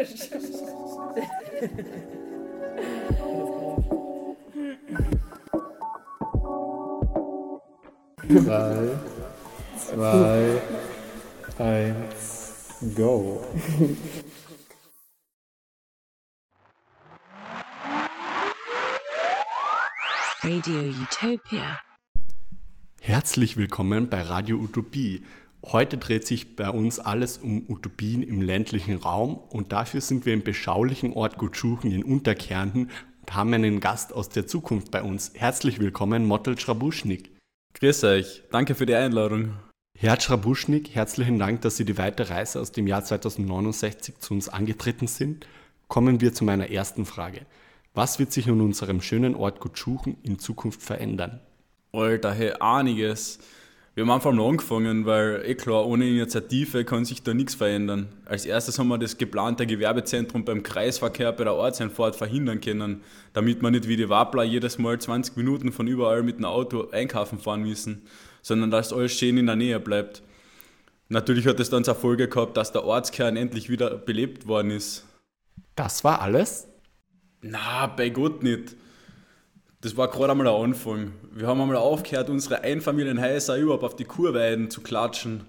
Drei, zwei, eins, go. Radio Utopia. Herzlich willkommen bei Radio Utopie. Heute dreht sich bei uns alles um Utopien im ländlichen Raum und dafür sind wir im beschaulichen Ort Gutschuchen in Unterkärnten und haben einen Gast aus der Zukunft bei uns. Herzlich willkommen, Mottel Schrabuschnik. Grüß euch, danke für die Einladung. Herr Schrabuschnik, herzlichen Dank, dass Sie die weite Reise aus dem Jahr 2069 zu uns angetreten sind. Kommen wir zu meiner ersten Frage. Was wird sich in unserem schönen Ort Gutschuchen in Zukunft verändern? Alter, hey, einiges. Wir haben einfach mal angefangen, weil, eh klar, ohne Initiative kann sich da nichts verändern. Als erstes haben wir das geplante Gewerbezentrum beim Kreisverkehr bei der Ortseinfahrt verhindern können, damit wir nicht wie die Wappler jedes Mal 20 Minuten von überall mit dem Auto einkaufen fahren müssen, sondern dass alles schön in der Nähe bleibt. Natürlich hat es dann zur Folge gehabt, dass der Ortskern endlich wieder belebt worden ist. Das war alles? Na, bei Gott nicht. Das war gerade einmal der Anfang. Wir haben einmal aufgehört, unsere Einfamilienhäuser überhaupt auf die Kurweiden zu klatschen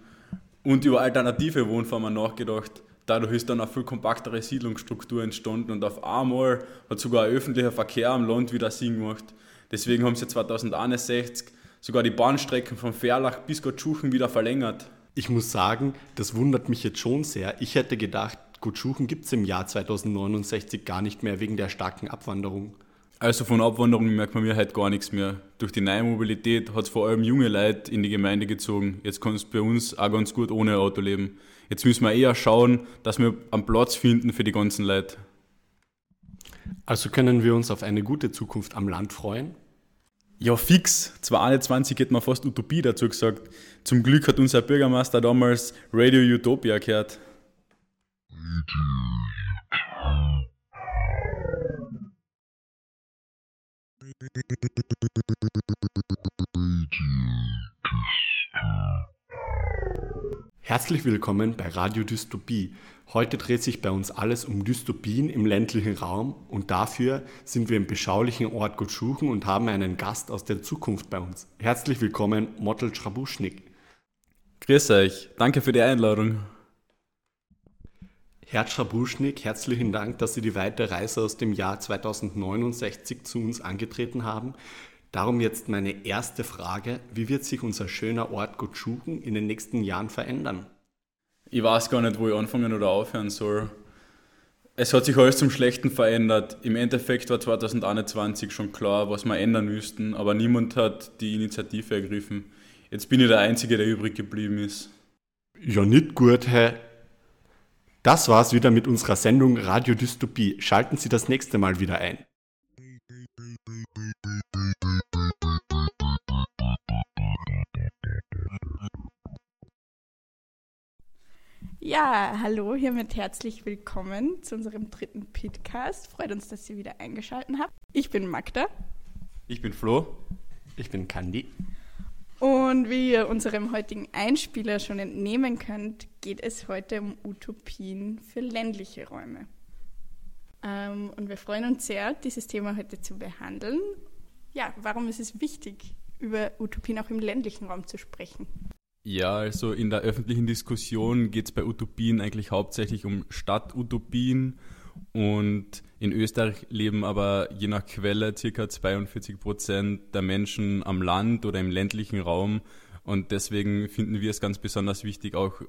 und über alternative Wohnformen nachgedacht. Dadurch ist dann eine viel kompaktere Siedlungsstruktur entstanden und auf einmal hat sogar ein öffentlicher Verkehr am Land wieder Sinn gemacht. Deswegen haben sie 2061 sogar die Bahnstrecken von Ferlach bis Gottschuchen wieder verlängert. Ich muss sagen, das wundert mich jetzt schon sehr. Ich hätte gedacht, Gutschuchen gibt es im Jahr 2069 gar nicht mehr wegen der starken Abwanderung. Also von Abwanderung merkt man mir halt gar nichts mehr. Durch die neue Mobilität hat es vor allem junge Leute in die Gemeinde gezogen. Jetzt kann es bei uns auch ganz gut ohne Auto leben. Jetzt müssen wir eher schauen, dass wir einen Platz finden für die ganzen Leute. Also können wir uns auf eine gute Zukunft am Land freuen? Ja, fix. 2021 hätte man fast Utopie dazu gesagt. Zum Glück hat unser Bürgermeister damals Radio Utopia gehört. Herzlich willkommen bei Radio Dystopie. Heute dreht sich bei uns alles um Dystopien im ländlichen Raum und dafür sind wir im beschaulichen Ort Gutschuchen und haben einen Gast aus der Zukunft bei uns. Herzlich willkommen, Mottel Schrabuschnik. Grüß euch, danke für die Einladung. Herr Schrabuschnik, herzlichen Dank, dass Sie die weite Reise aus dem Jahr 2069 zu uns angetreten haben. Darum jetzt meine erste Frage. Wie wird sich unser schöner Ort Gutschuchen in den nächsten Jahren verändern? Ich weiß gar nicht, wo ich anfangen oder aufhören soll. Es hat sich alles zum Schlechten verändert. Im Endeffekt war 2021 schon klar, was wir ändern müssten, aber niemand hat die Initiative ergriffen. Jetzt bin ich der Einzige, der übrig geblieben ist. Ja, nicht gut, Herr. Das war's wieder mit unserer Sendung Radio Dystopie. Schalten Sie das nächste Mal wieder ein. Ja, hallo, hiermit herzlich willkommen zu unserem dritten Podcast. Freut uns, dass ihr wieder eingeschaltet habt. Ich bin Magda. Ich bin Flo. Ich bin Kandi. Und wie ihr unserem heutigen Einspieler schon entnehmen könnt, geht es heute um Utopien für ländliche Räume. Ähm, und wir freuen uns sehr, dieses Thema heute zu behandeln. Ja, warum ist es wichtig, über Utopien auch im ländlichen Raum zu sprechen? Ja, also in der öffentlichen Diskussion geht es bei Utopien eigentlich hauptsächlich um Stadtutopien und in Österreich leben aber je nach Quelle ca. 42 Prozent der Menschen am Land oder im ländlichen Raum und deswegen finden wir es ganz besonders wichtig, auch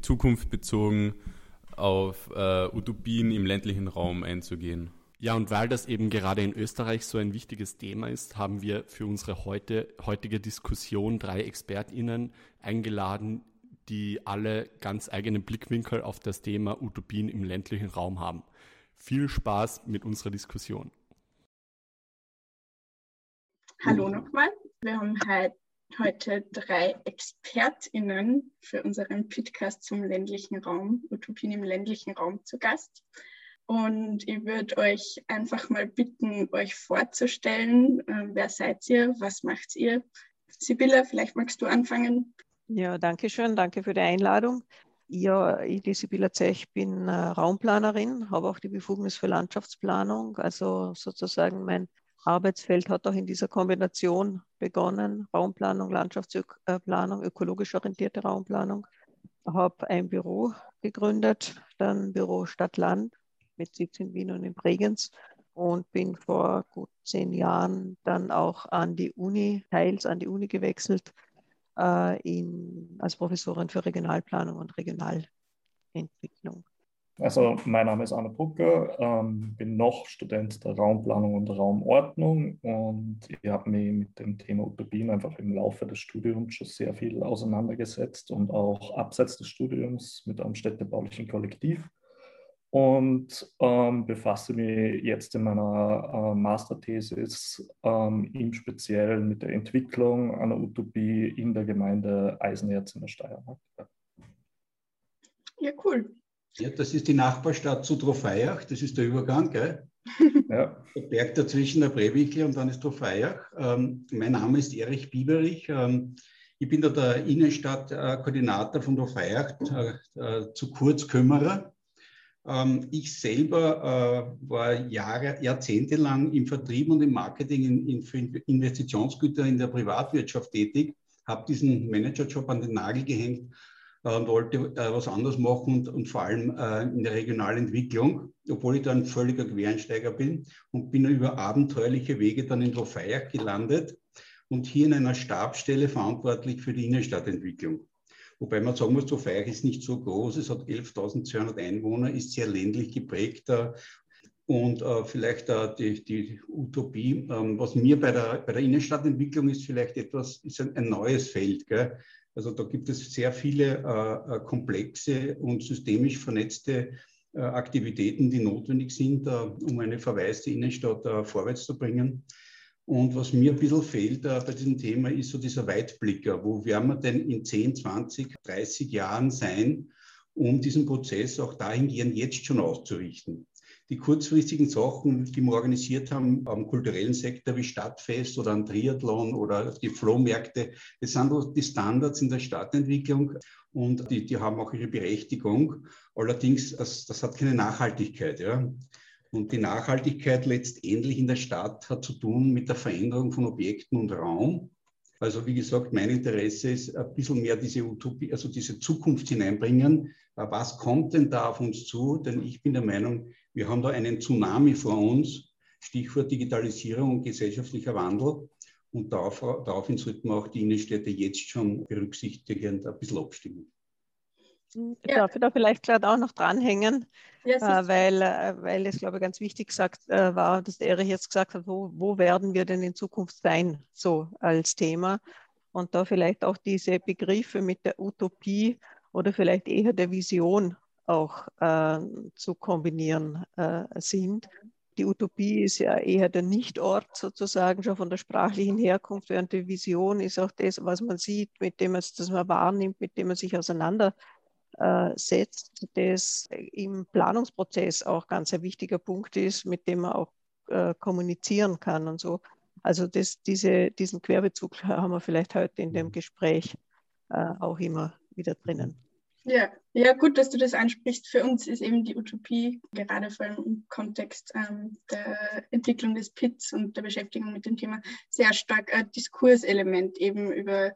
zukunftsbezogen auf äh, Utopien im ländlichen Raum einzugehen. Ja, und weil das eben gerade in Österreich so ein wichtiges Thema ist, haben wir für unsere heute, heutige Diskussion drei ExpertInnen eingeladen, die alle ganz eigene Blickwinkel auf das Thema Utopien im ländlichen Raum haben. Viel Spaß mit unserer Diskussion. Hallo nochmal. Wir haben heute drei ExpertInnen für unseren Podcast zum ländlichen Raum, Utopien im ländlichen Raum zu Gast. Und ich würde euch einfach mal bitten, euch vorzustellen. Äh, wer seid ihr? Was macht ihr? Sibylle, vielleicht magst du anfangen. Ja, danke schön. Danke für die Einladung. Ja, ich, die Sibylla Zech, bin äh, Raumplanerin, habe auch die Befugnis für Landschaftsplanung. Also sozusagen mein Arbeitsfeld hat auch in dieser Kombination begonnen. Raumplanung, Landschaftsplanung, ökologisch orientierte Raumplanung. Habe ein Büro gegründet, dann Büro Stadt-Land mit Sitz in Wien und in Bregenz und bin vor gut zehn Jahren dann auch an die Uni, teils an die Uni gewechselt, äh, in, als Professorin für Regionalplanung und Regionalentwicklung. Also mein Name ist Anna Brucker, ähm, bin noch Student der Raumplanung und Raumordnung und ich habe mich mit dem Thema Utopien einfach im Laufe des Studiums schon sehr viel auseinandergesetzt und auch abseits des Studiums mit einem städtebaulichen Kollektiv und ähm, befasse mich jetzt in meiner äh, Masterthesis ähm, im Speziellen mit der Entwicklung einer Utopie in der Gemeinde Eisenerz in der Steiermark. Ja, cool. Ja, das ist die Nachbarstadt zu Trofeiach, das ist der Übergang, gell? Ja. Der Berg dazwischen, der Brewinkel und dann ist Trofeiach. Ähm, mein Name ist Erich Bieberich. Ähm, ich bin da der Innenstadtkoordinator von Trofeiach, äh, äh, zu kurz Kümmerer. Ähm, ich selber äh, war Jahre, Jahrzehnte lang im Vertrieb und im Marketing in, in, für Investitionsgüter in der Privatwirtschaft tätig, habe diesen Managerjob an den Nagel gehängt äh, und wollte äh, was anderes machen und, und vor allem äh, in der Regionalentwicklung, obwohl ich da ein völliger Quereinsteiger bin und bin über abenteuerliche Wege dann in Trofeiach gelandet und hier in einer Stabsstelle verantwortlich für die Innenstadtentwicklung. Wobei man sagen muss, Trofeiach ist nicht so groß, es hat 11.200 Einwohner, ist sehr ländlich geprägt. Und äh, vielleicht äh, die, die, Utopie, ähm, was mir bei der, bei der Innenstadtentwicklung ist, vielleicht etwas, ist ein, ein neues Feld. Gell? Also da gibt es sehr viele äh, äh komplexe und systemisch vernetzte äh, Aktivitäten, die notwendig sind, äh, um eine verwaiste Innenstadt vorwärts zu bringen. Und was mir ein bisschen fehlt äh, bei diesem Thema ist so dieser Weitblicker. Wo werden wir denn in 10, 20, 30 Jahren sein, um diesen Prozess auch dahingehend jetzt schon auszurichten? Die kurzfristigen Sachen, die wir organisiert haben am kulturellen Sektor wie Stadtfest oder ein Triathlon oder die Flohmärkte, das sind die Standards in der Stadtentwicklung und die, die haben auch ihre Berechtigung. Allerdings, das, das hat keine Nachhaltigkeit. Ja. Und die Nachhaltigkeit letztendlich in der Stadt hat zu tun mit der Veränderung von Objekten und Raum. Also wie gesagt, mein Interesse ist ein bisschen mehr diese Utopie, also diese Zukunft hineinbringen. Was kommt denn da auf uns zu? Denn ich bin der Meinung, wir haben da einen Tsunami vor uns. Stichwort Digitalisierung und gesellschaftlicher Wandel. Und darauf, daraufhin sollten wir auch die Innenstädte jetzt schon berücksichtigend ein bisschen abstimmen. Ich darf da vielleicht gerade auch noch dranhängen, ja, äh, weil, äh, weil es, glaube ich, ganz wichtig gesagt äh, war, dass der Erich jetzt gesagt hat, wo, wo werden wir denn in Zukunft sein, so als Thema. Und da vielleicht auch diese Begriffe mit der Utopie oder vielleicht eher der Vision auch äh, zu kombinieren äh, sind. Die Utopie ist ja eher der Nichtort sozusagen schon von der sprachlichen Herkunft, während die Vision ist auch das, was man sieht, mit dem man, das man wahrnimmt, mit dem man sich auseinandersetzt setzt, das im Planungsprozess auch ganz ein wichtiger Punkt ist, mit dem man auch äh, kommunizieren kann und so. Also das, diese, diesen Querbezug haben wir vielleicht heute in dem mhm. Gespräch äh, auch immer wieder drinnen. Ja, ja, gut, dass du das ansprichst. Für uns ist eben die Utopie, gerade vor allem im Kontext ähm, der Entwicklung des PITs und der Beschäftigung mit dem Thema, sehr stark ein Diskurselement eben über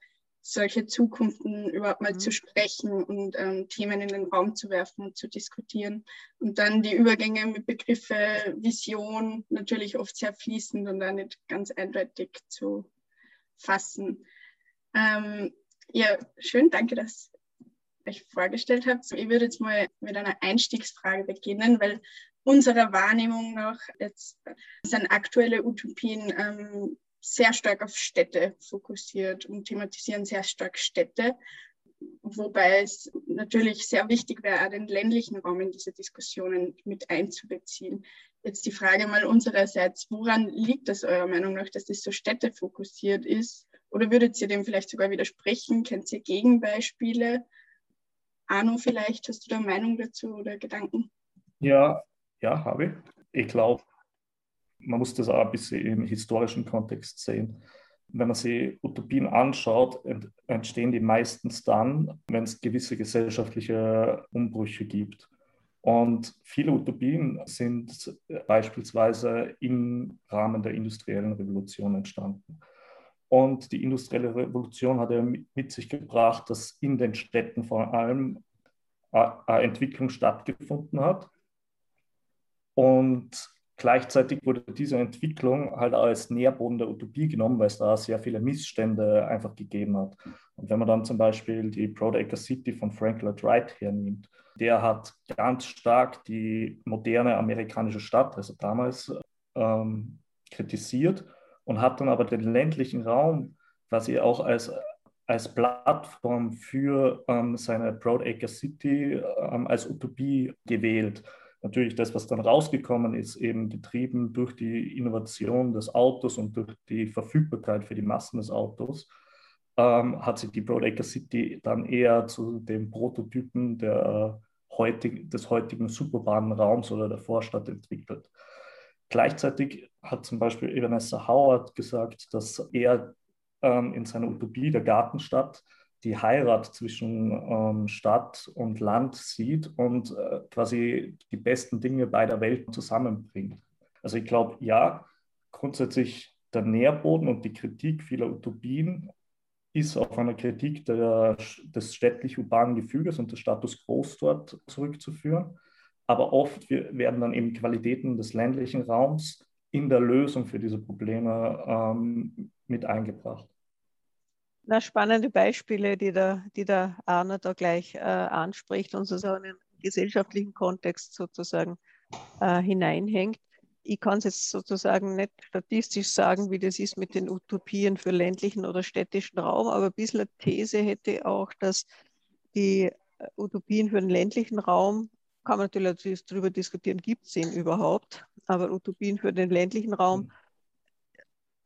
solche Zukunften überhaupt mal mhm. zu sprechen und ähm, Themen in den Raum zu werfen und zu diskutieren. Und dann die Übergänge mit Begriffe Vision natürlich oft sehr fließend und dann nicht ganz eindeutig zu fassen. Ähm, ja, schön, danke, dass ihr euch vorgestellt habt. Ich würde jetzt mal mit einer Einstiegsfrage beginnen, weil unserer Wahrnehmung nach jetzt sind aktuelle Utopien ähm, sehr stark auf Städte fokussiert und thematisieren sehr stark Städte, wobei es natürlich sehr wichtig wäre, auch den ländlichen Raum in diese Diskussionen mit einzubeziehen. Jetzt die Frage mal unsererseits, woran liegt es eurer Meinung nach, dass das so städtefokussiert ist? Oder würdet ihr dem vielleicht sogar widersprechen? Kennt ihr Gegenbeispiele? Arno, vielleicht hast du da Meinung dazu oder Gedanken? Ja, ja, habe ich. Ich glaube, man muss das auch ein bisschen im historischen Kontext sehen. wenn man sich Utopien anschaut, entstehen die meistens dann, wenn es gewisse gesellschaftliche Umbrüche gibt. Und viele Utopien sind beispielsweise im Rahmen der industriellen Revolution entstanden. Und die industrielle Revolution hat ja mit sich gebracht, dass in den Städten vor allem eine Entwicklung stattgefunden hat. Und gleichzeitig wurde diese Entwicklung halt als Nährboden der Utopie genommen, weil es da sehr viele Missstände einfach gegeben hat. Und wenn man dann zum Beispiel die Broadacre City von Frank Lloyd Wright hernimmt, der hat ganz stark die moderne amerikanische Stadt, also damals, ähm, kritisiert und hat dann aber den ländlichen Raum quasi auch als, als Plattform für ähm, seine Broadacre City ähm, als Utopie gewählt. Natürlich das, was dann rausgekommen ist, eben getrieben durch die Innovation des Autos und durch die Verfügbarkeit für die Massen des Autos, ähm, hat sich die Broadacre City dann eher zu dem Prototypen der, heutig, des heutigen suburbanen Raums oder der Vorstadt entwickelt. Gleichzeitig hat zum Beispiel Evanessa Howard gesagt, dass er ähm, in seiner Utopie der Gartenstadt die Heirat zwischen ähm, Stadt und Land sieht und äh, quasi die besten Dinge beider Welten zusammenbringt. Also ich glaube, ja, grundsätzlich der Nährboden und die Kritik vieler Utopien ist auf eine Kritik der, des städtlich-urbanen Gefüges und des Status quo dort zurückzuführen aber oft werden dann eben Qualitäten des ländlichen Raums in der Lösung für diese Probleme ähm, mit eingebracht. Na, spannende Beispiele, die der, die der Arne da gleich äh, anspricht und so einen gesellschaftlichen Kontext sozusagen äh, hineinhängt. Ich kann es jetzt sozusagen nicht statistisch sagen, wie das ist mit den Utopien für ländlichen oder städtischen Raum, aber ein bisschen eine These hätte auch, dass die äh, Utopien für den ländlichen Raum kann man natürlich darüber diskutieren, gibt es ihn überhaupt. Aber Utopien für den ländlichen Raum mhm.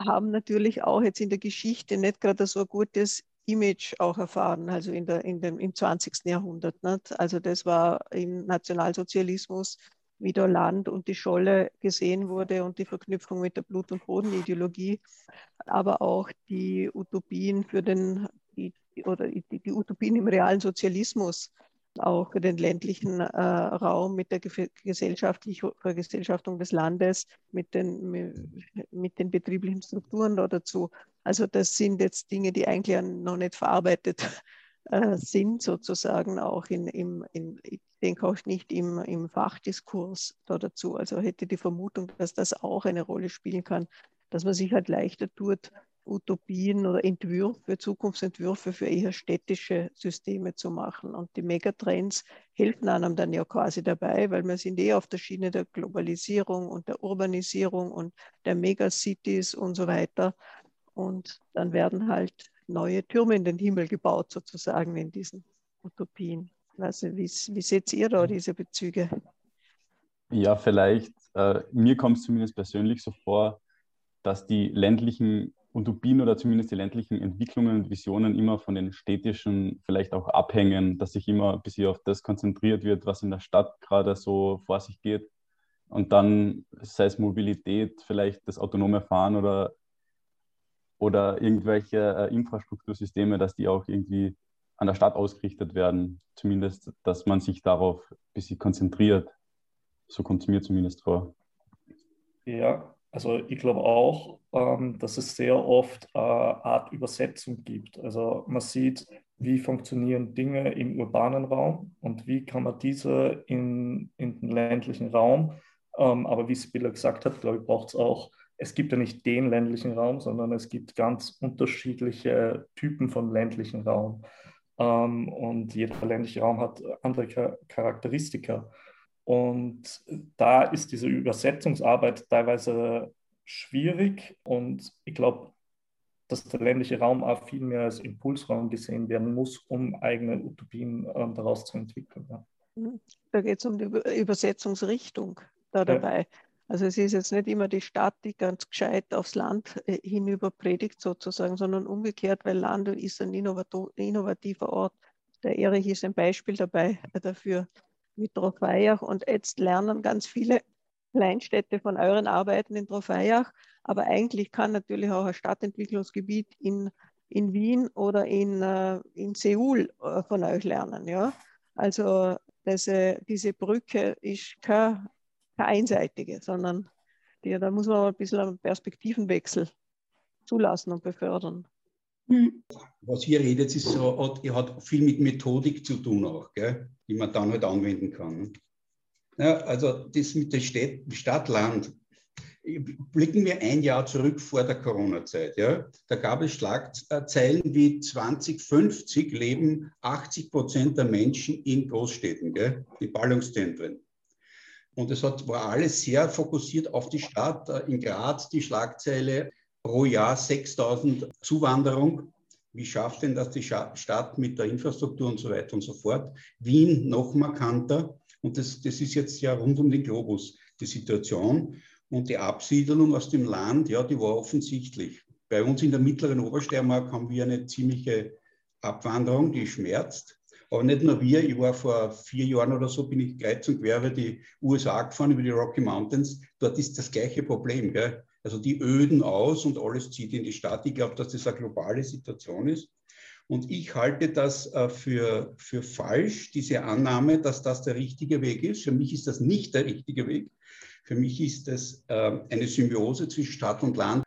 Haben natürlich auch jetzt in der Geschichte nicht gerade so ein gutes Image auch erfahren, also in der, in dem, im 20. Jahrhundert. Nicht? Also das war im Nationalsozialismus, wie da Land und die Scholle gesehen wurde und die Verknüpfung mit der Blut- und Bodenideologie, aber auch die Utopien für den, die, oder die, die Utopien im realen Sozialismus auch für den ländlichen äh, Raum mit der gesellschaftlichen Vergesellschaftung des Landes, mit den, mit den betrieblichen Strukturen da dazu. Also das sind jetzt Dinge, die eigentlich noch nicht verarbeitet äh, sind, sozusagen auch in, im, in, ich denke auch nicht im, im Fachdiskurs da dazu. Also hätte die Vermutung, dass das auch eine Rolle spielen kann, dass man sich halt leichter tut, Utopien oder Entwürfe, Zukunftsentwürfe für eher städtische Systeme zu machen. Und die Megatrends helfen einem dann ja quasi dabei, weil wir sind eh auf der Schiene der Globalisierung und der Urbanisierung und der Megacities und so weiter. Und dann werden halt neue Türme in den Himmel gebaut, sozusagen in diesen Utopien. Also wie, wie seht ihr da diese Bezüge? Ja, vielleicht, äh, mir kommt es zumindest persönlich so vor, dass die ländlichen Utopien oder zumindest die ländlichen Entwicklungen und Visionen immer von den städtischen vielleicht auch abhängen, dass sich immer ein bisschen auf das konzentriert wird, was in der Stadt gerade so vor sich geht. Und dann, sei es Mobilität, vielleicht das autonome Fahren oder, oder irgendwelche äh, Infrastruktursysteme, dass die auch irgendwie an der Stadt ausgerichtet werden. Zumindest, dass man sich darauf ein bisschen konzentriert. So kommt es mir zumindest vor. Ja, also ich glaube auch, ähm, dass es sehr oft eine Art Übersetzung gibt. Also man sieht, wie funktionieren Dinge im urbanen Raum und wie kann man diese in, in den ländlichen Raum. Ähm, aber wie Spiller gesagt hat, glaube ich, braucht es auch, es gibt ja nicht den ländlichen Raum, sondern es gibt ganz unterschiedliche Typen von ländlichen Raum. Ähm, und jeder ländliche Raum hat andere Charakteristika. Und da ist diese Übersetzungsarbeit teilweise schwierig und ich glaube, dass der ländliche Raum auch viel mehr als Impulsraum gesehen werden muss, um eigene Utopien äh, daraus zu entwickeln. Ja. Mhm. Da geht es um die Übersetzungsrichtung da dabei. Ja. Also es ist jetzt nicht immer die Stadt, die ganz gescheit aufs Land äh, hinüber predigt sozusagen, sondern umgekehrt, weil Land ist ein innovativer Ort. Der Erich ist ein Beispiel dabei äh, dafür mit Trofeiach und jetzt lernen ganz viele Kleinstädte von euren Arbeiten in Trofeiach, aber eigentlich kann natürlich auch ein Stadtentwicklungsgebiet in, in Wien oder in, äh, in Seoul äh, von euch lernen. Ja? Also diese, diese Brücke ist keine, keine einseitige, sondern die, da muss man ein bisschen einen Perspektivenwechsel zulassen und befördern. Hm. Was hier redet, ist so, hat, hat viel mit Methodik zu tun auch, gell? die man dann halt anwenden kann. Ja, also das mit der Stadt, Stadt-Land. Blicken wir ein Jahr zurück vor der Corona-Zeit. Ja? Da gab es Schlagzeilen wie 2050 leben 80 Prozent der Menschen in Großstädten, gell? in Ballungszentren. Und es war alles sehr fokussiert auf die Stadt. In Graz die Schlagzeile pro Jahr 6000 Zuwanderung. Wie schafft denn das die Stadt mit der Infrastruktur und so weiter und so fort? Wien noch markanter. Und das, das ist jetzt ja rund um den Globus die Situation. Und die Absiedelung aus dem Land, ja, die war offensichtlich. Bei uns in der mittleren Obersteiermark haben wir eine ziemliche Abwanderung, die schmerzt. Aber nicht nur wir, ich war vor vier Jahren oder so, bin ich kreuz und quer über die USA gefahren, über die Rocky Mountains. Dort ist das gleiche Problem. Gell? Also die öden aus und alles zieht in die Stadt. Ich glaube, dass das eine globale Situation ist. Und ich halte das äh, für, für falsch, diese Annahme, dass das der richtige Weg ist. Für mich ist das nicht der richtige Weg. Für mich ist das äh, eine Symbiose zwischen Stadt und Land.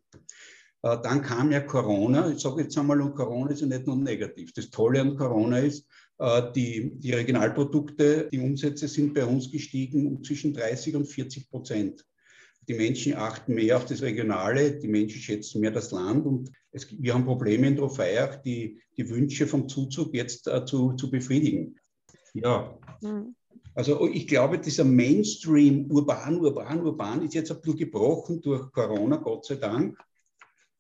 Äh, dann kam ja Corona. Ich sage jetzt einmal, und Corona ist ja nicht nur negativ. Das Tolle an Corona ist, die, die Regionalprodukte, die Umsätze sind bei uns gestiegen um zwischen 30 und 40 Prozent. Die Menschen achten mehr auf das Regionale, die Menschen schätzen mehr das Land und es, wir haben Probleme in Trofeiach, die, die Wünsche vom Zuzug jetzt äh, zu, zu befriedigen. Ja. Mhm. Also ich glaube, dieser Mainstream urban, urban, urban ist jetzt ein bisschen gebrochen durch Corona, Gott sei Dank.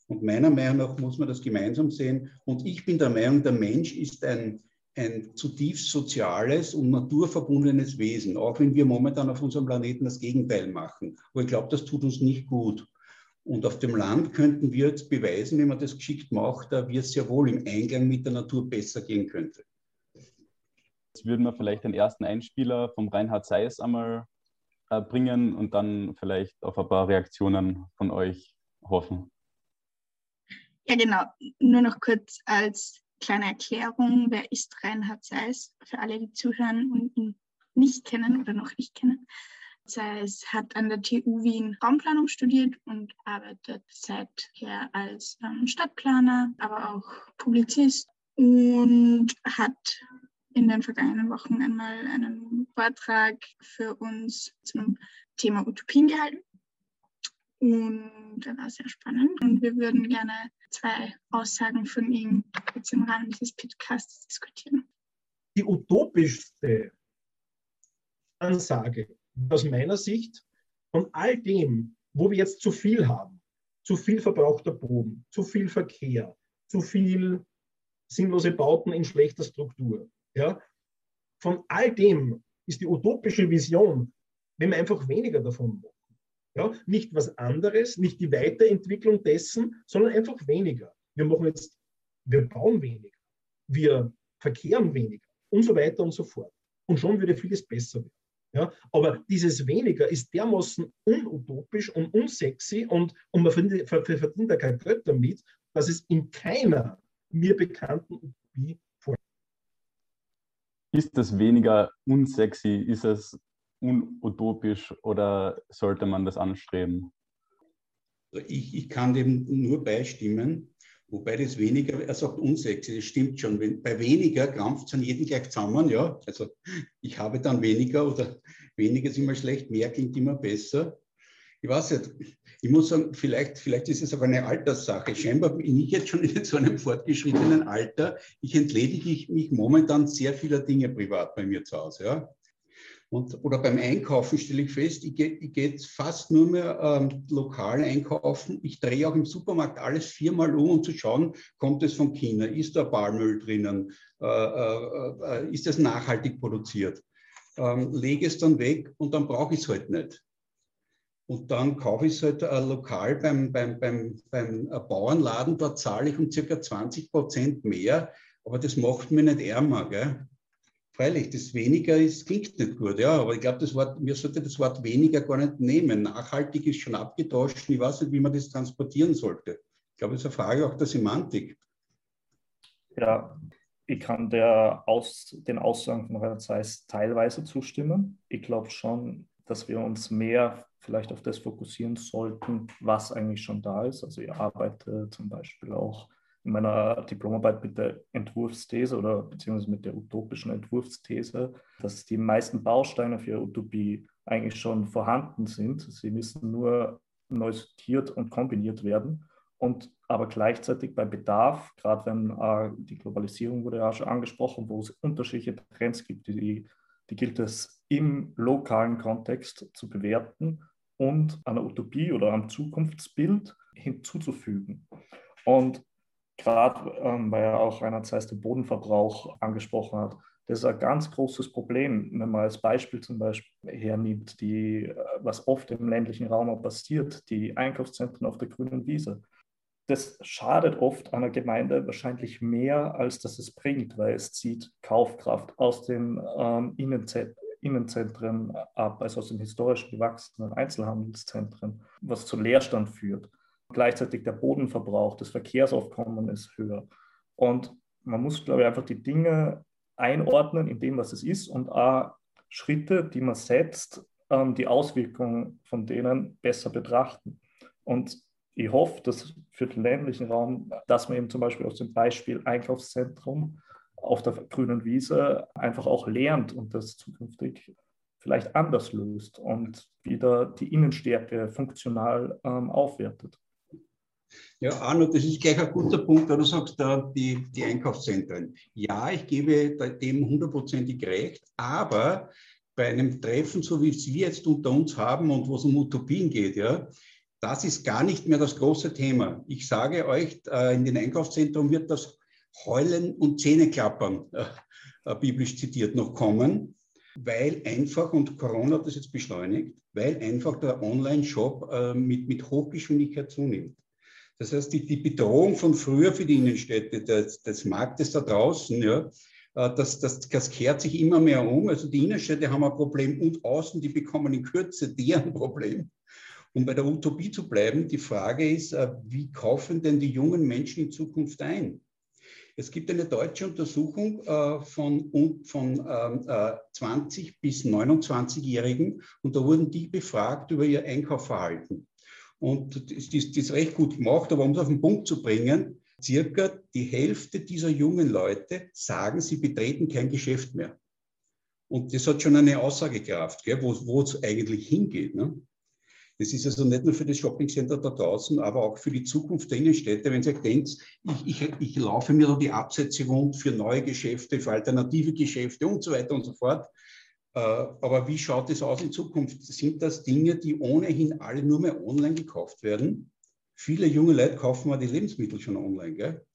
Und meiner Meinung nach muss man das gemeinsam sehen. Und ich bin der Meinung, der Mensch ist ein, ein zutiefst soziales und naturverbundenes Wesen, auch wenn wir momentan auf unserem Planeten das Gegenteil machen. Aber ich glaube, das tut uns nicht gut. Und auf dem Land könnten wir jetzt beweisen, wenn man das geschickt macht, da wir es sehr wohl im Einklang mit der Natur besser gehen könnte. Jetzt würden wir vielleicht den ersten Einspieler vom Reinhard Seis einmal äh, bringen und dann vielleicht auf ein paar Reaktionen von euch hoffen. Ja, genau. Nur noch kurz als kleine Erklärung, wer ist Reinhard Seis, für alle, die zuhören und ihn nicht kennen oder noch nicht kennen. Seis hat an der TU Wien Raumplanung studiert und arbeitet seither als ähm, Stadtplaner, aber auch Publizist und hat in den vergangenen Wochen einmal einen Vortrag für uns zum Thema Utopien gehalten. Und der war sehr spannend und wir würden gerne zwei Aussagen von ihm jetzt im Rahmen dieses Podcasts diskutieren. Die utopischste Ansage aus meiner Sicht von all dem, wo wir jetzt zu viel haben, zu viel verbrauchter Boden, zu viel Verkehr, zu viel sinnlose Bauten in schlechter Struktur, ja, von all dem ist die utopische Vision, wenn wir einfach weniger davon machen. Ja, nicht was anderes, nicht die Weiterentwicklung dessen, sondern einfach weniger. Wir machen jetzt, wir bauen weniger, wir verkehren weniger und so weiter und so fort. Und schon würde vieles besser werden. Ja, aber dieses weniger ist dermaßen unutopisch und unsexy und, und man verdient, verdient da kein Geld damit, dass es in keiner mir bekannten Utopie vorkommt. Ist das weniger unsexy? Ist es unutopisch oder sollte man das anstreben? Ich, ich kann dem nur beistimmen, wobei das weniger, er sagt unsexy, das stimmt schon. Wenn, bei weniger krampft es an jeden gleich zusammen, ja. Also ich habe dann weniger oder weniger ist immer schlecht, mehr klingt immer besser. Ich weiß nicht, ich muss sagen, vielleicht, vielleicht ist es auch eine Alterssache. Scheinbar bin ich jetzt schon in so einem fortgeschrittenen Alter. Ich entledige mich momentan sehr vieler Dinge privat bei mir zu Hause. Ja. Und, oder beim Einkaufen stelle ich fest, ich gehe, jetzt fast nur mehr ähm, lokal einkaufen. Ich drehe auch im Supermarkt alles viermal um, um zu schauen, kommt es von China, ist da Palmöl drinnen, äh, äh, äh, ist es nachhaltig produziert. Ähm, lege es dann weg und dann brauche ich es halt nicht. Und dann kaufe ich es halt äh, lokal beim, beim, beim, beim äh, Bauernladen, dort zahle ich um circa 20 Prozent mehr, aber das macht mir nicht ärmer. Gell? Freilich, das weniger ist, klingt nicht gut, ja, aber ich glaube, das Wort, mir sollte das Wort weniger gar nicht nehmen. Nachhaltig ist schon abgetauscht. Ich weiß nicht, wie man das transportieren sollte. Ich glaube, das ist eine Frage auch der Semantik. Ja, ich kann der Aus, den Aussagen von Reinhard Zeiss teilweise zustimmen. Ich glaube schon, dass wir uns mehr vielleicht auf das fokussieren sollten, was eigentlich schon da ist. Also ich arbeite zum Beispiel auch in meiner Diplomarbeit mit der Entwurfsthese oder beziehungsweise mit der utopischen Entwurfsthese, dass die meisten Bausteine für Utopie eigentlich schon vorhanden sind. Sie müssen nur neu sortiert und kombiniert werden. Und aber gleichzeitig bei Bedarf, gerade wenn äh, die Globalisierung wurde ja schon angesprochen, wo es unterschiedliche Trends gibt, die, die gilt es im lokalen Kontext zu bewerten und einer Utopie oder einem Zukunftsbild hinzuzufügen. Und gerade ähm, weil er auch einerseits den Bodenverbrauch angesprochen hat, das ist ein ganz großes Problem, wenn man als Beispiel zum Beispiel hernimmt, die, äh, was oft im ländlichen Raum passiert, die Einkaufszentren auf der grünen Wiese. Das schadet oft einer Gemeinde wahrscheinlich mehr, als dass es bringt, weil es zieht Kaufkraft aus den ähm, Innenzentren ab, also aus den historisch gewachsenen Einzelhandelszentren, was zu Leerstand führt. Gleichzeitig der Bodenverbrauch, das Verkehrsaufkommen ist höher. Und man muss, glaube ich, einfach die Dinge einordnen in dem, was es ist und auch Schritte, die man setzt, ähm, die Auswirkungen von denen besser betrachten. Und ich hoffe, dass für den ländlichen Raum, dass man eben zum Beispiel aus dem Beispiel Einkaufszentrum auf der grünen Wiese einfach auch lernt und das zukünftig vielleicht anders löst und wieder die Innenstärke funktional ähm, aufwertet. Ja, Arno, das ist gleich ein guter Punkt, weil du sagst, die, die Einkaufszentren. Ja, ich gebe dem hundertprozentig recht, aber bei einem Treffen, so wie es wir jetzt unter uns haben und wo es um Utopien geht, ja, das ist gar nicht mehr das große Thema. Ich sage euch, äh, in den Einkaufszentren wird das Heulen und Zähneklappern, äh, äh, biblisch zitiert, noch kommen, weil einfach, und Corona hat das jetzt beschleunigt, weil einfach der Online-Shop mit, mit Hochgeschwindigkeit zunimmt. Das heißt, die, die Bedrohung von früher für die Innenstädte, des, des Marktes da draußen, ja, äh, das, das, das kehrt sich immer mehr um. Also die Innenstädte haben ein Problem und außen, die bekommen in Kürze deren Problem. Um bei der Utopie zu bleiben, die Frage ist, äh, wie kaufen denn die jungen Menschen in Zukunft ein? Es gibt eine deutsche Untersuchung äh, von, von 20 ähm, bis 29-Jährigen und da wurden die befragt über ihr Einkaufverhalten. Und das, ist recht gut gemacht, aber um es auf den Punkt zu bringen, circa die Hälfte dieser jungen Leute sagen, sie betreten kein Geschäft mehr. Und das hat schon eine Aussagekraft, gell, wo, es eigentlich hingeht. Ne? Das ist also nicht nur für das Shoppingcenter da draußen, aber auch für die Zukunft der Innenstädte. Wenn ihr denkt, ich, ich, ich laufe mir da die Absätze rund für neue Geschäfte, für alternative Geschäfte und so weiter und so fort, aber wie schaut es aus in Zukunft? Sind das Dinge, die ohnehin alle nur mehr online gekauft werden? Viele junge Leute kaufen mal die Lebensmittel schon online. Gell?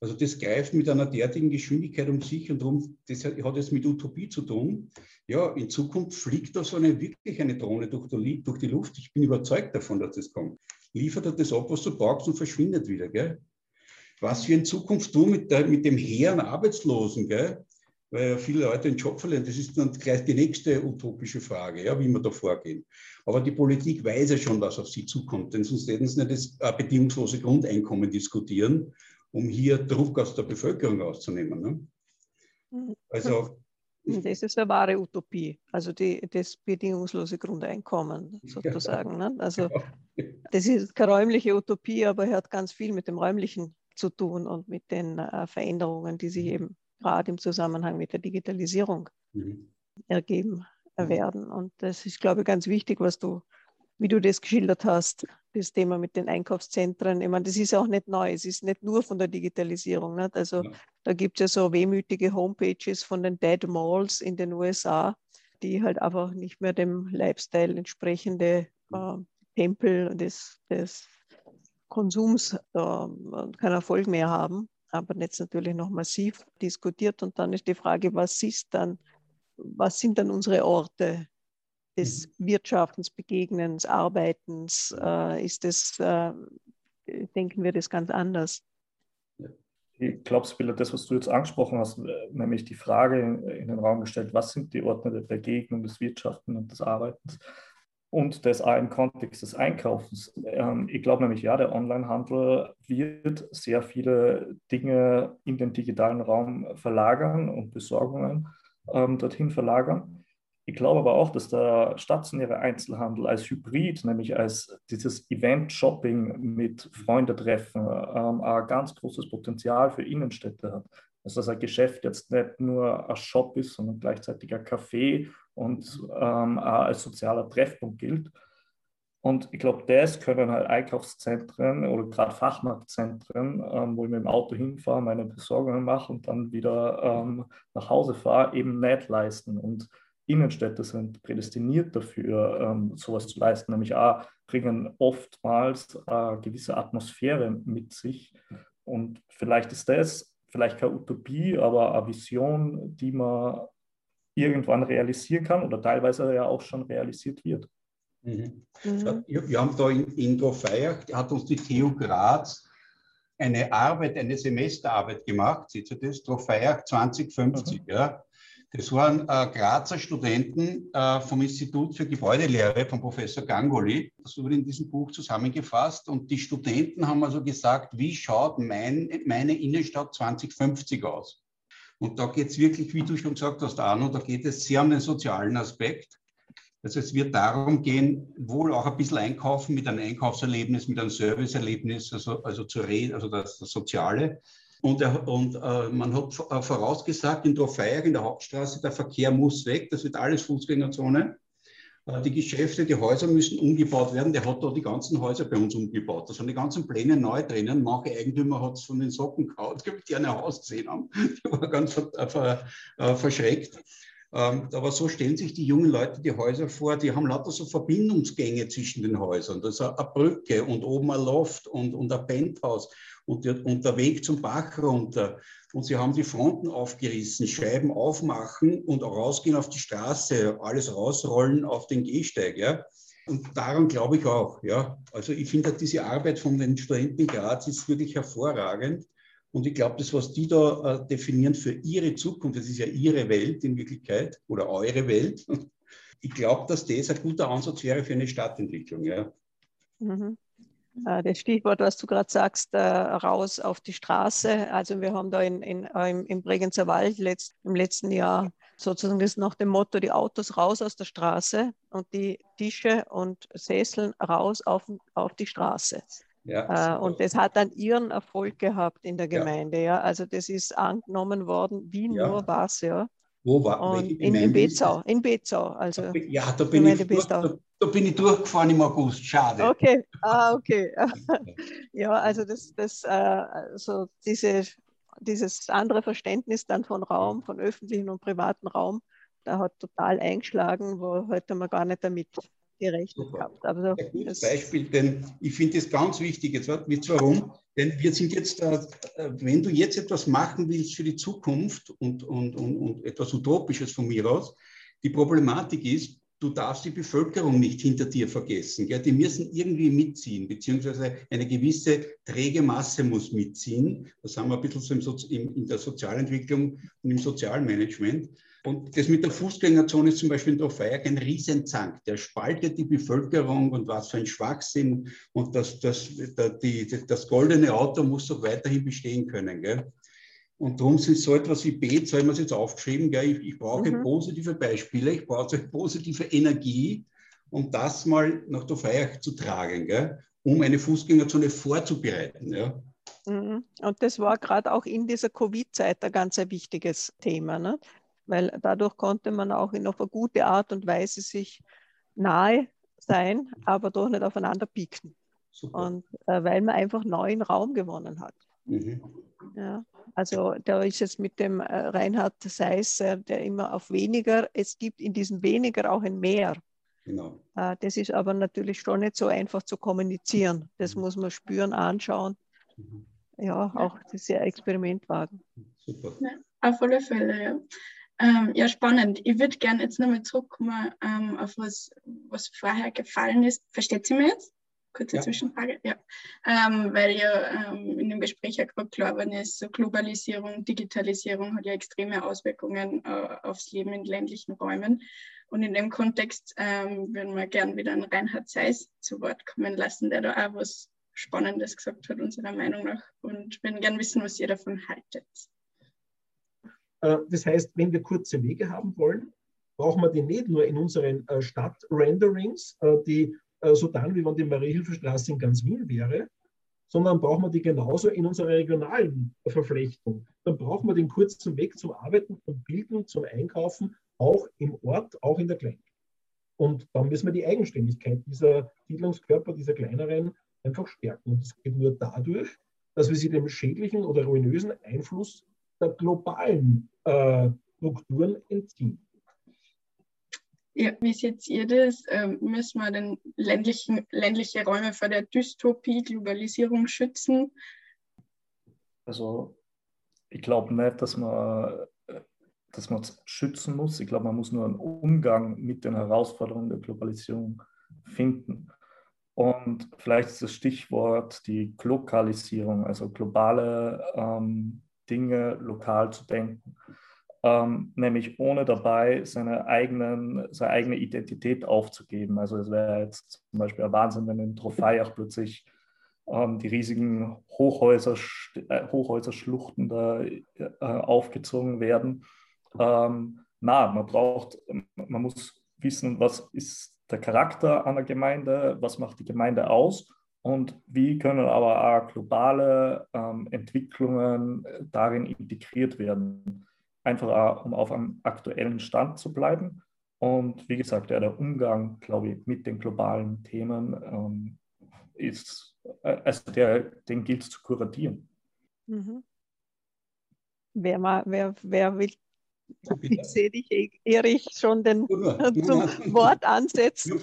Also das greift mit einer derartigen Geschwindigkeit um sich und darum, das hat es mit Utopie zu tun. Ja, in Zukunft fliegt da so eine wirklich eine Drohne durch die, Luft. Ich bin überzeugt davon, dass das kommt. Liefert er das ab, was du brauchst und verschwindet wieder. Gell? Was wir in Zukunft tun mit, der, mit dem Heer Arbeitslosen, gell? Weil viele Leute den Job verlieren. Das ist dann gleich die nächste utopische Frage, ja, wie wir da vorgehen. Aber die Politik weiß ja schon, was auf sie zukommt, denn sonst hätten sie nicht das äh, bedingungslose Grundeinkommen diskutieren, um hier Druck aus der Bevölkerung auszunehmen. Ne? Mhm. Also das ist eine wahre Utopie, also die, das bedingungslose Grundeinkommen sozusagen. Ne? Also das ist keine räumliche Utopie, aber er hat ganz viel mit dem Räumlichen zu tun und mit den äh, Veränderungen, die sich eben gerade im Zusammenhang mit der Digitalisierung mhm. ergeben mhm. werden. Und das ist, glaube ich, ganz wichtig, was du, wie du das geschildert hast, das Thema mit den Einkaufszentren. Ich meine, das ist auch nicht neu, es ist nicht nur von der Digitalisierung. Nicht? Also ja. da gibt es ja so wehmütige Homepages von den Dead Malls in den USA, die halt einfach nicht mehr dem Lifestyle entsprechende äh, Tempel des, des Konsums äh, keinen Erfolg mehr haben aber jetzt natürlich noch massiv diskutiert. Und dann ist die Frage, was ist dann, was sind dann unsere Orte des mhm. Wirtschaftens, Begegnens, Arbeitens? Äh, ist das, äh, denken wir das ganz anders? Ich glaube, Sibylle, das, was du jetzt angesprochen hast, äh, nämlich die Frage in den Raum gestellt, was sind die Orte der Begegnung, des Wirtschaften und des Arbeitens und das auch im Kontext des Einkaufens. Ähm, ich glaube nämlich, ja, der Onlinehandel wird sehr viele Dinge in den digitalen Raum verlagern und Besorgungen ähm, dorthin verlagern. Ich glaube aber auch, dass der stationäre Einzelhandel als Hybrid, nämlich als dieses Event-Shopping mit Freundetreffen, ähm, ein ganz großes Potenzial für Innenstädte hat. Dass ein Geschäft jetzt nicht nur ein Shop ist, sondern gleichzeitig ein Café und ähm, als sozialer Treffpunkt gilt. Und ich glaube, das können halt Einkaufszentren oder gerade Fachmarktzentren, ähm, wo ich mit dem Auto hinfahre, meine Besorgungen mache und dann wieder ähm, nach Hause fahre, eben nicht leisten. Und Innenstädte sind prädestiniert dafür, ähm, sowas zu leisten, nämlich auch bringen oftmals äh, gewisse Atmosphäre mit sich. Und vielleicht ist das vielleicht keine Utopie, aber eine Vision, die man irgendwann realisieren kann oder teilweise ja auch schon realisiert wird. Mhm. Mhm. Wir haben da in, in Drofeiach, hat uns die TU Graz eine Arbeit, eine Semesterarbeit gemacht, seht ihr das? Drofeiach 2050, mhm. ja. Das waren äh, Grazer Studenten äh, vom Institut für Gebäudelehre von Professor Gangoli. Das wurde in diesem Buch zusammengefasst. Und die Studenten haben also gesagt, wie schaut mein, meine Innenstadt 2050 aus? Und da geht es wirklich, wie du schon gesagt hast, Arno, da geht es sehr um den sozialen Aspekt. Also es wird darum gehen, wohl auch ein bisschen einkaufen mit einem Einkaufserlebnis, mit einem Serviceerlebnis, also, also zur Rede, also das, das Soziale. Und, und äh, man hat äh, vorausgesagt, in Dorfeier, in der Hauptstraße, der Verkehr muss weg, das wird alles Fußgängerzone. Äh, die Geschäfte, die Häuser müssen umgebaut werden. Der hat da die ganzen Häuser bei uns umgebaut. Da sind die ganzen Pläne neu drinnen. Manche Eigentümer hat es von den Socken gehauen, die ein Haus gesehen haben. Die waren ganz ver, äh, ver, äh, verschreckt. Ähm, aber so stellen sich die jungen Leute die Häuser vor, die haben lauter so Verbindungsgänge zwischen den Häusern. Das ist eine Brücke und oben ein Loft und, und ein Penthouse und der, und der Weg zum Bach runter. Und sie haben die Fronten aufgerissen, Scheiben aufmachen und rausgehen auf die Straße, alles rausrollen auf den Gehsteig. Ja? Und daran glaube ich auch. Ja? Also ich finde, diese Arbeit von den Studenten Graz ist wirklich hervorragend. Und ich glaube, das, was die da äh, definieren für ihre Zukunft, das ist ja ihre Welt in Wirklichkeit oder eure Welt. Ich glaube, dass das ein guter Ansatz wäre für eine Stadtentwicklung. Ja. Mhm. Äh, das Stichwort, was du gerade sagst, äh, raus auf die Straße. Also wir haben da in, in, im, im Bregenzer Wald letzt, im letzten Jahr sozusagen das nach dem Motto, die Autos raus aus der Straße und die Tische und Sesseln raus auf, auf die Straße. Ja, äh, und das hat dann ihren Erfolg gehabt in der Gemeinde. Ja. ja. Also das ist angenommen worden, wie ja. nur was. Ja. Wo war und in, in Bezau, in Bezau. Also ja, da bin, ich durch, da, da, bin ich durchgefahren im August, schade. Okay, ah, okay. ja, also das, das äh, so diese, dieses andere Verständnis dann von Raum, von öffentlichen und privaten Raum, da hat total eingeschlagen, wo heute man gar nicht damit gerechnet gehabt. Also, Ein gutes Beispiel, denn ich finde es ganz wichtig. Jetzt warum? Denn wir sind jetzt, äh, wenn du jetzt etwas machen willst für die Zukunft und, und, und, und etwas Utopisches von mir aus, die Problematik ist, du darfst die Bevölkerung nicht hinter dir vergessen. Gell? Die müssen irgendwie mitziehen, beziehungsweise eine gewisse träge Masse muss mitziehen. Das haben wir ein bisschen so im, in der Sozialentwicklung und im Sozialmanagement. Und das mit der Fußgängerzone ist zum Beispiel in Trofeiak ein Riesenzank. Der spaltet die Bevölkerung und was für ein Schwachsinn. Und das, das, das, die, das goldene Auto muss auch weiterhin bestehen können. Gell? Und darum sind so etwas wie B, so haben wir es jetzt aufgeschrieben, gell? ich, ich brauche mhm. positive Beispiele, ich brauche positive Energie, um das mal nach Trofeiak zu tragen, gell? um eine Fußgängerzone vorzubereiten. Ja? Mhm. Und das war gerade auch in dieser Covid-Zeit ein ganz ein wichtiges Thema. Ne? Weil dadurch konnte man auch in auf eine gute Art und Weise sich nahe sein, aber doch nicht aufeinander pieken. Super. Und äh, weil man einfach neuen Raum gewonnen hat. Mhm. Ja, also da ist es mit dem äh, Reinhard Seiss, äh, der immer auf weniger, es gibt in diesem weniger auch ein Mehr. Genau. Äh, das ist aber natürlich schon nicht so einfach zu kommunizieren. Das mhm. muss man spüren, anschauen. Mhm. Ja, auch das Experiment wagen. Super. Ja, auf alle Fälle, ja. Ähm, ja, spannend. Ich würde gerne jetzt nochmal zurückkommen ähm, auf was, was vorher gefallen ist. Versteht sie mir jetzt? kurze ja. Zwischenfrage, ja. Ähm, weil ja ähm, in dem Gespräch ja gerade klar geworden ist, so Globalisierung, Digitalisierung hat ja extreme Auswirkungen äh, aufs Leben in ländlichen Räumen. Und in dem Kontext ähm, würden wir gern wieder einen Reinhard Seis zu Wort kommen lassen, der da auch was Spannendes gesagt hat, unserer Meinung nach. Und würden gern wissen, was ihr davon haltet. Äh, das heißt, wenn wir kurze Wege haben wollen, brauchen wir die nicht nur in unseren äh, Stadt-Renderings, äh, die so dann, wie wenn die Mariehilfestraße in ganz Wien wäre, sondern brauchen wir die genauso in unserer regionalen Verflechtung. Dann brauchen wir den kurzen Weg zum Arbeiten, zum Bilden, zum Einkaufen, auch im Ort, auch in der Kleinstadt. Und dann müssen wir die Eigenständigkeit dieser Siedlungskörper, dieser kleineren, einfach stärken. Und das geht nur dadurch, dass wir sie dem schädlichen oder ruinösen Einfluss der globalen äh, Strukturen entziehen. Ja, wie seht ihr das? Ähm, müssen wir den ländlichen, ländliche Räume vor der Dystopie, Globalisierung schützen? Also ich glaube nicht, dass man dass man es schützen muss. Ich glaube, man muss nur einen Umgang mit den Herausforderungen der Globalisierung finden. Und vielleicht ist das Stichwort die Lokalisierung, also globale ähm, Dinge lokal zu denken ähm, nämlich ohne dabei seine, eigenen, seine eigene Identität aufzugeben. Also es wäre jetzt zum Beispiel ein Wahnsinn, wenn in Trophäach plötzlich ähm, die riesigen Hochhäuser, äh, Hochhäuserschluchten da äh, aufgezogen werden. Ähm, na, man braucht, man muss wissen, was ist der Charakter einer Gemeinde, was macht die Gemeinde aus und wie können aber auch globale ähm, Entwicklungen darin integriert werden einfach auch, um auf einem aktuellen Stand zu bleiben. Und wie gesagt, ja, der Umgang, glaube ich, mit den globalen Themen ähm, ist, äh, also der, den gilt es zu kuratieren. Mhm. Wer, mal, wer, wer will ich sehe dich, Erich, schon den, zum Wort ansetzen.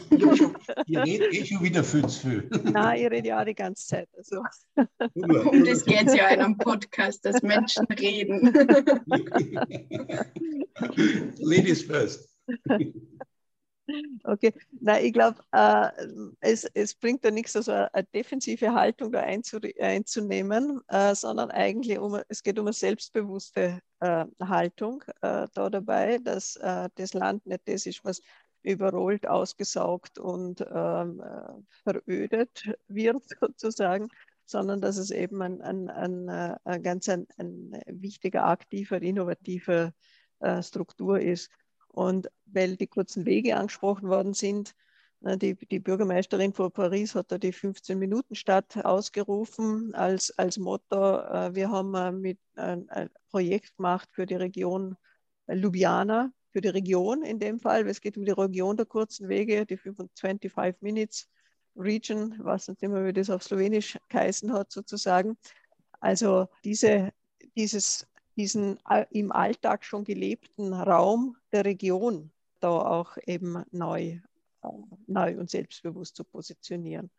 Ihr redet eh schon wieder viel zu viel. Nein, ich rede ja auch die ganze Zeit. Also. Um das geht es ja in einem Podcast, dass Menschen reden. Ladies first. Okay, na, ich glaube, äh, es, es bringt ja nichts, also eine defensive Haltung da einzu, einzunehmen, äh, sondern eigentlich um, es geht um eine selbstbewusste äh, Haltung äh, da dabei, dass äh, das Land nicht das ist, was überrollt, ausgesaugt und ähm, äh, verödet wird sozusagen, sondern dass es eben ein, ein, ein, ein ganz ein wichtiger, aktiver, innovativer Struktur ist und weil die kurzen Wege angesprochen worden sind, die, die Bürgermeisterin von Paris hat da die 15-Minuten-Stadt ausgerufen als, als Motto. Äh, wir haben äh, mit ein, ein Projekt gemacht für die Region Ljubljana, für die Region in dem Fall. Es geht um die Region der kurzen Wege, die 25 Minutes Region, was nicht immer wie das auf Slowenisch geheißen hat sozusagen. Also diese, dieses diesen im Alltag schon gelebten Raum der Region da auch eben neu, äh, neu und selbstbewusst zu positionieren.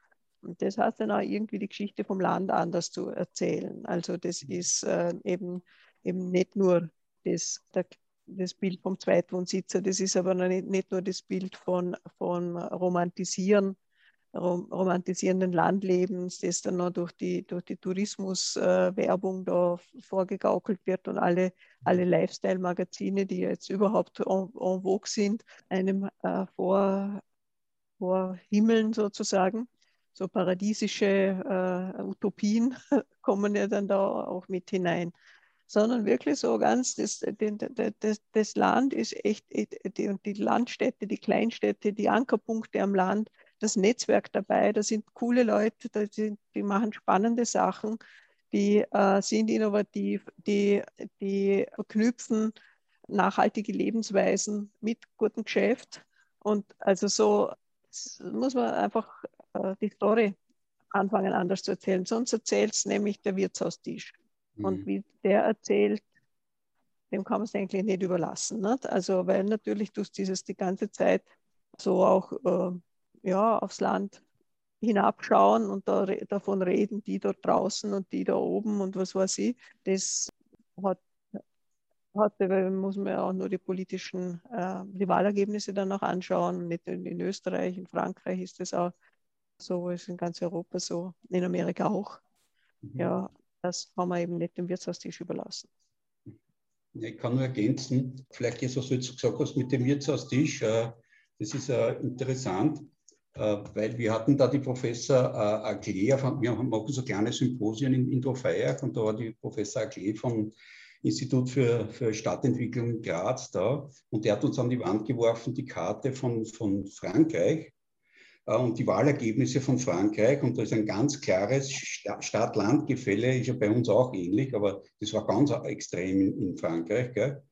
Und das heißt dann auch irgendwie die Geschichte vom Land anders zu erzählen. Also das ist äh, eben, eben nicht nur das, der, das Bild vom Zweitwohnsitzer, das ist aber nicht, nicht nur das Bild von, von Romantisieren romantisierenden Landlebens, das dann noch durch die, durch die Tourismuswerbung äh, da vorgegaukelt wird und alle, alle Lifestyle-Magazine, die jetzt überhaupt en, en vogue sind, einem äh, vor, vorhimmeln sozusagen. So paradiesische äh, Utopien kommen ja dann da auch mit hinein sondern wirklich so ganz, das, das, das Land ist echt, die, die Landstädte, die Kleinstädte, die Ankerpunkte am Land das Netzwerk dabei. Da sind coole Leute, da sind, die machen spannende Sachen, die äh, sind innovativ, die, die verknüpfen nachhaltige Lebensweisen mit gutem Geschäft. Und also so muss man einfach äh, die Story anfangen anders zu erzählen. Sonst erzählt es nämlich der Wirtshaustisch. Mhm. Und wie der erzählt, dem kann man es eigentlich nicht überlassen. Nicht? Also, weil natürlich du dieses die ganze Zeit so auch äh, ja, aufs Land hinabschauen und da, davon reden, die dort draußen und die da oben und was weiß ich. Das hat, hat muss man ja auch nur die politischen, äh, die Wahlergebnisse dann noch anschauen. Nicht in, in, Österreich, in Frankreich ist das auch So ist in ganz Europa so, in Amerika auch. Mhm. Ja, das haben wir eben nicht dem Wirtshaustisch überlassen. Ich kann nur ergänzen, vielleicht ist, was du jetzt gesagt hast mit dem Wirtshaustisch, äh, das ist äh, interessant, weil wir hatten da die Professor Aglee, wir machen so kleine Symposien in, in Trofeiach und da war die Professor Aglee vom Institut für, für Stadtentwicklung in Graz da und der hat uns an die Wand geworfen die Karte von, von Frankreich äh, und die Wahlergebnisse von Frankreich. Und da ist ein ganz klares Stadt-Land-Gefälle, ist ja bei uns auch ähnlich, aber das war ganz extrem in, in Frankreich. Gell?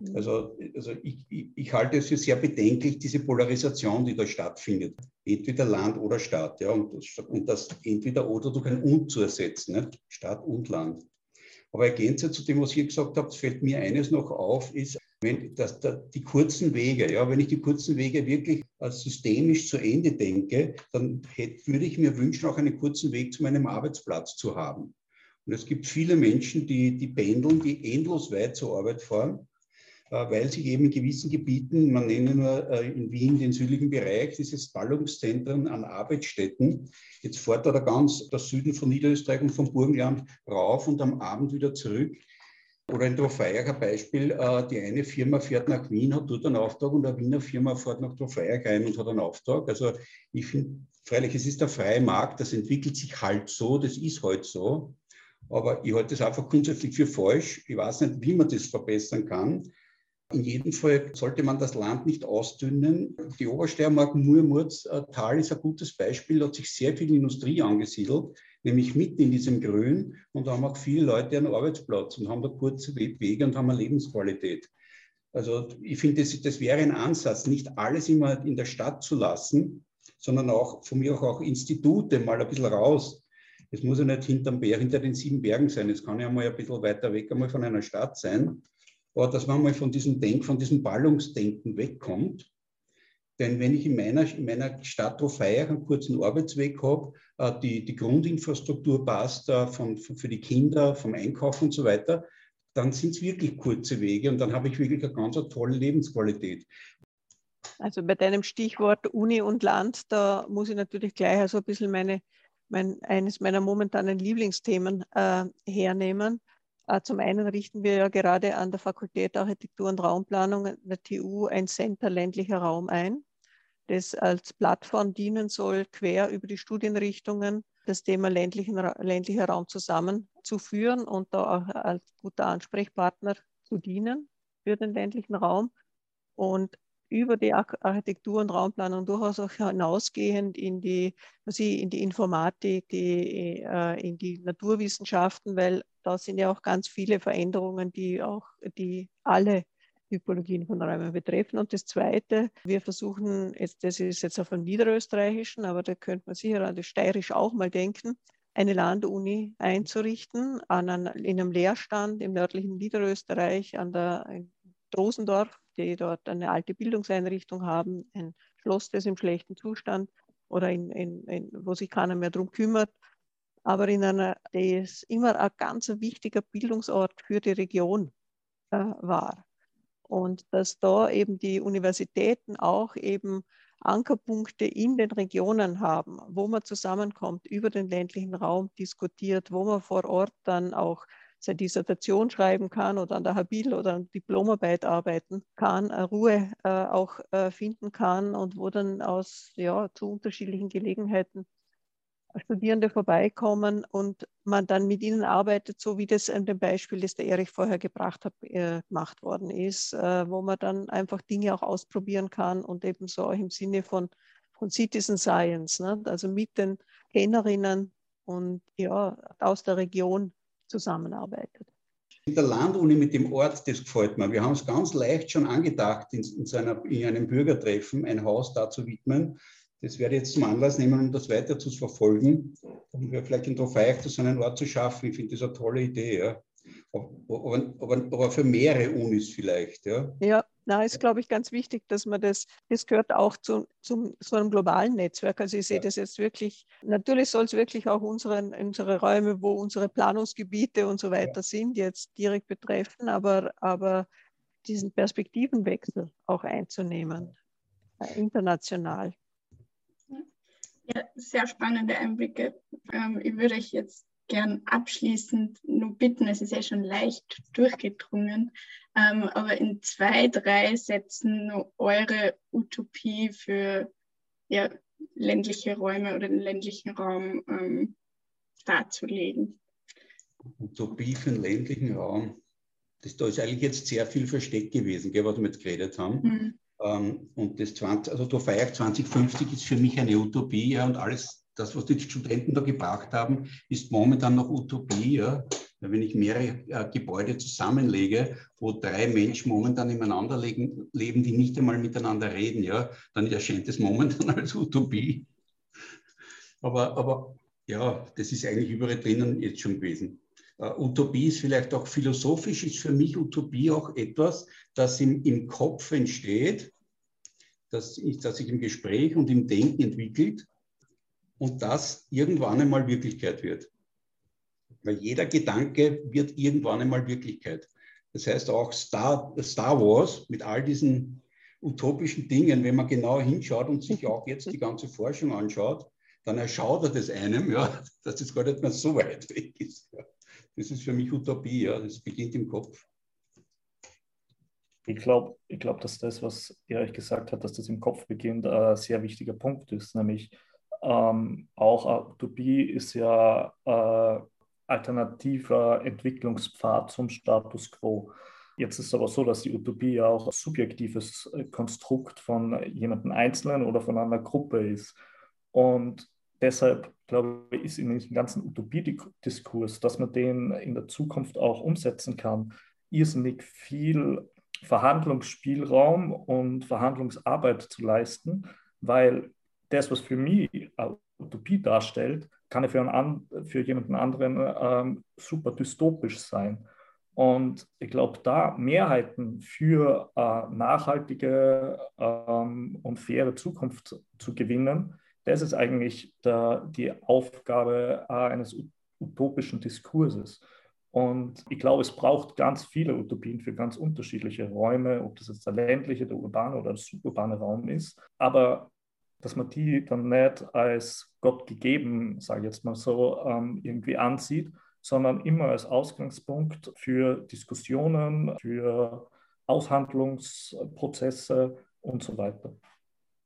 Mhm. Also, also ich, ich, ich, halte es für sehr bedenklich, diese Polarisation, die da stattfindet. Entweder Land oder Stadt. Ja? Und, das, und das entweder oder durch ein Und zu ersetzen, nicht? Stadt und Land. Aber ergänzend zu dem, was ihr gesagt habt, fällt mir eines noch auf, ist, wenn das, die kurzen Wege, ja, wenn ich die kurzen Wege wirklich als systemisch zu Ende denke, dann hätte, würde ich mir wünschen, auch einen kurzen Weg zu meinem Arbeitsplatz zu haben. Und es gibt viele Menschen, die, die pendeln, die endlos weit zur Arbeit fahren weil sich eben in gewissen Gebieten, man nenne nur äh, in Wien den südlichen Bereich, dieses Ballungszentren an Arbeitsstätten, jetzt fährt da ganz der Süden von Niederösterreich und vom Burgenland rauf und am Abend wieder zurück. Oder ein Beispiel, äh, die eine Firma fährt nach Wien, hat dort einen Auftrag und eine Wiener Firma fährt nach Trofeiach rein und hat einen Auftrag. Also ich finde, freilich, es ist der freie Markt, das entwickelt sich halt so, das ist halt so. Aber ich halte es einfach grundsätzlich für falsch. Ich weiß nicht, wie man das verbessern kann. In jedem Fall sollte man das Land nicht ausdünnen. Die Obersteiermark-Murmurz-Tal ist ein gutes Beispiel. Da hat sich sehr viel Industrie angesiedelt, nämlich mitten in diesem Grün. Und da haben auch viele Leute einen Arbeitsplatz und haben da kurze Wege und haben eine Lebensqualität. Also ich finde, das, das wäre ein Ansatz, nicht alles immer in der Stadt zu lassen, sondern auch von mir auch, auch Institute mal ein bisschen raus. Es muss ja nicht hinter den sieben Bergen sein. Es kann ja mal ein bisschen weiter weg einmal von einer Stadt sein aber dass man mal von diesem Denk, von diesem Ballungsdenken wegkommt. Denn wenn ich in meiner, in meiner Stadt Trofeiach einen kurzen Arbeitsweg habe, äh, die, die Grundinfrastruktur passt äh, von, für die Kinder, vom Einkauf und so weiter, dann sind es wirklich kurze Wege und dann habe ich wirklich eine ganz eine tolle Lebensqualität. Also bei deinem Stichwort Uni und Land, da muss ich natürlich gleich also ein bisschen meine, mein, eines meiner momentanen Lieblingsthemen äh, hernehmen. Äh, zum einen richten wir ja gerade an der Fakultät Architektur und Raumplanung der TU ein Center ländlicher Raum ein, das als Plattform dienen soll, quer über die Studienrichtungen das Thema ländlichen, ländlicher Raum zusammenzuführen und da auch als guter Ansprechpartner zu dienen für den ländlichen Raum. Und über die Architektur und Raumplanung durchaus auch hinausgehend in die, in die Informatik, die, äh, in die Naturwissenschaften, weil da sind ja auch ganz viele Veränderungen, die auch die alle Typologien von Räumen betreffen. Und das Zweite, wir versuchen, jetzt, das ist jetzt auf dem Niederösterreichischen, aber da könnte man sicher an das Steirisch auch mal denken, eine Landuni einzurichten an einem, in einem Lehrstand im nördlichen Niederösterreich an der in Drosendorf die dort eine alte Bildungseinrichtung haben, ein Schloss, das im schlechten Zustand oder in, in, in, wo sich keiner mehr darum kümmert. Aber in einer, das immer ein ganz wichtiger Bildungsort für die Region äh, war. Und dass da eben die Universitäten auch eben Ankerpunkte in den Regionen haben, wo man zusammenkommt, über den ländlichen Raum diskutiert, wo man vor Ort dann auch seine Dissertation schreiben kann oder an der Habil oder an Diplomarbeit arbeiten kann, Ruhe äh, auch äh, finden kann und wo dann aus ja, zu unterschiedlichen Gelegenheiten Studierende vorbeikommen und man dann mit ihnen arbeitet, so wie das an dem Beispiel, das der Erich vorher gebracht hat, äh, gemacht worden ist, äh, wo man dann einfach Dinge auch ausprobieren kann und eben so auch im Sinne von, von Citizen Science, ne? also mit den Kennerinnen und ja, aus der Region zusammenarbeitet. Mit der Landuni, mit dem Ort, das gefällt mir. Wir haben es ganz leicht schon angedacht, in, in, seiner, in einem Bürgertreffen ein Haus da zu widmen. Das werde ich jetzt zum Anlass nehmen, um das weiter zu verfolgen, um vielleicht in Trofeich so einen Ort zu schaffen. Ich finde das eine tolle Idee. Ja. Aber, aber, aber, für mehrere Unis vielleicht. Ja, ja na, ist, glaube ich, ganz wichtig, dass man das, das gehört auch zu, zu einem globalen Netzwerk. Also ich sehe ja. das jetzt wirklich, natürlich soll es wirklich auch unseren, unsere Räume, wo unsere Planungsgebiete und so weiter ja. sind, jetzt direkt betreffen, aber, aber diesen Perspektivenwechsel auch einzunehmen, äh, international. Ja, sehr spannende Einblicke. Ähm, ich würde euch jetzt gern abschließend nur bitten, es ist ja schon leicht durchgedrungen, ähm, aber in zwei, drei Sätzen nur eure Utopie für ja, ländliche Räume oder den ländlichen Raum ähm, darzulegen. Utopie für den ländlichen Raum. Das, da ist eigentlich jetzt sehr viel versteckt gewesen, gell, was wir jetzt geredet haben. Mhm. Ähm, und das 20, also der Feiertag 2050 ist für mich eine Utopie, ja, und alles, das, was die Studenten da gebracht haben, ist momentan noch Utopie, ja. Wenn ich mehrere äh, Gebäude zusammenlege, wo drei Menschen momentan nebeneinander leben, leben, die nicht einmal miteinander reden, ja, dann erscheint es momentan als Utopie. Aber, aber ja, das ist eigentlich überall drinnen jetzt schon gewesen. Uh, Utopie ist vielleicht auch philosophisch, ist für mich Utopie auch etwas, das im, im Kopf entsteht, das, das sich im Gespräch und im Denken entwickelt und das irgendwann einmal Wirklichkeit wird. Weil jeder Gedanke wird irgendwann einmal Wirklichkeit. Das heißt auch Star, Star Wars mit all diesen utopischen Dingen, wenn man genau hinschaut und sich auch jetzt die ganze Forschung anschaut, dann erschaudert es einem, ja, dass das gar nicht mehr so weit weg ist. Ja. Das ist für mich Utopie, ja. das beginnt im Kopf. Ich glaube, ich glaub, dass das, was Erich gesagt hat, dass das im Kopf beginnt, ein sehr wichtiger Punkt ist. Nämlich ähm, auch Utopie ist ja äh, alternativer Entwicklungspfad zum Status quo. Jetzt ist es aber so, dass die Utopie ja auch ein subjektives äh, Konstrukt von jemandem Einzelnen oder von einer Gruppe ist. Und deshalb, glaube ich, ist in diesem ganzen Utopiediskurs, dass man den in der Zukunft auch umsetzen kann, irrsinnig viel Verhandlungsspielraum und Verhandlungsarbeit zu leisten, weil das, was für mich eine Utopie darstellt, kann für, einen, für jemanden anderen ähm, super dystopisch sein. Und ich glaube, da Mehrheiten für äh, nachhaltige ähm, und faire Zukunft zu gewinnen, das ist eigentlich der, die Aufgabe eines utopischen Diskurses. Und ich glaube, es braucht ganz viele Utopien für ganz unterschiedliche Räume, ob das jetzt der ländliche, der urbane oder der suburbane Raum ist. Aber dass man die dann nicht als Gott gegeben, sage ich jetzt mal so, ähm, irgendwie ansieht, sondern immer als Ausgangspunkt für Diskussionen, für Aushandlungsprozesse und so weiter.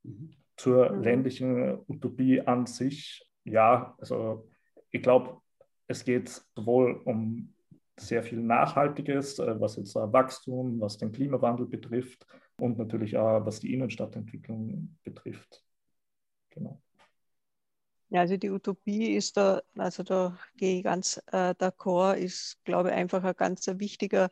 Mhm zur mhm. ländlichen Utopie an sich, ja, also ich glaube, es geht sowohl um sehr viel Nachhaltiges, äh, was jetzt Wachstum, was den Klimawandel betrifft und natürlich auch was die Innenstadtentwicklung betrifft. Genau. Ja, also die Utopie ist da, also da gehe ich ganz äh, d'accord, ist, glaube ich, einfach ein ganz wichtiger,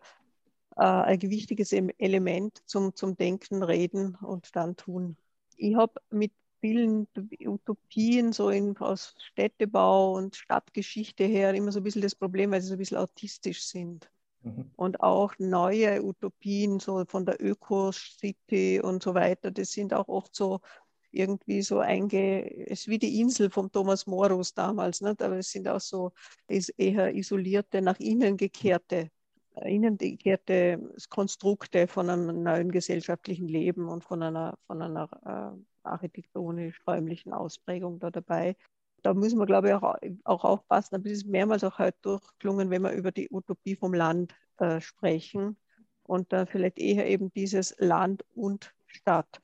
äh, ein wichtiges Element zum, zum Denken, Reden und dann tun ich habe mit vielen Utopien so in, aus Städtebau und Stadtgeschichte her immer so ein bisschen das Problem, weil sie so ein bisschen autistisch sind. Mhm. Und auch neue Utopien, so von der Öko-City und so weiter, das sind auch oft so irgendwie so einge, es ist wie die Insel von Thomas Morus damals, nicht? aber es sind auch so eher isolierte, nach innen gekehrte innen gekehrte Konstrukte von einem neuen gesellschaftlichen Leben und von einer, von einer äh, architektonisch-räumlichen Ausprägung da dabei. Da müssen wir, glaube ich, auch, auch aufpassen. Aber es ist mehrmals auch heute durchklungen, wenn wir über die Utopie vom Land äh, sprechen und dann vielleicht eher eben dieses Land und Stadt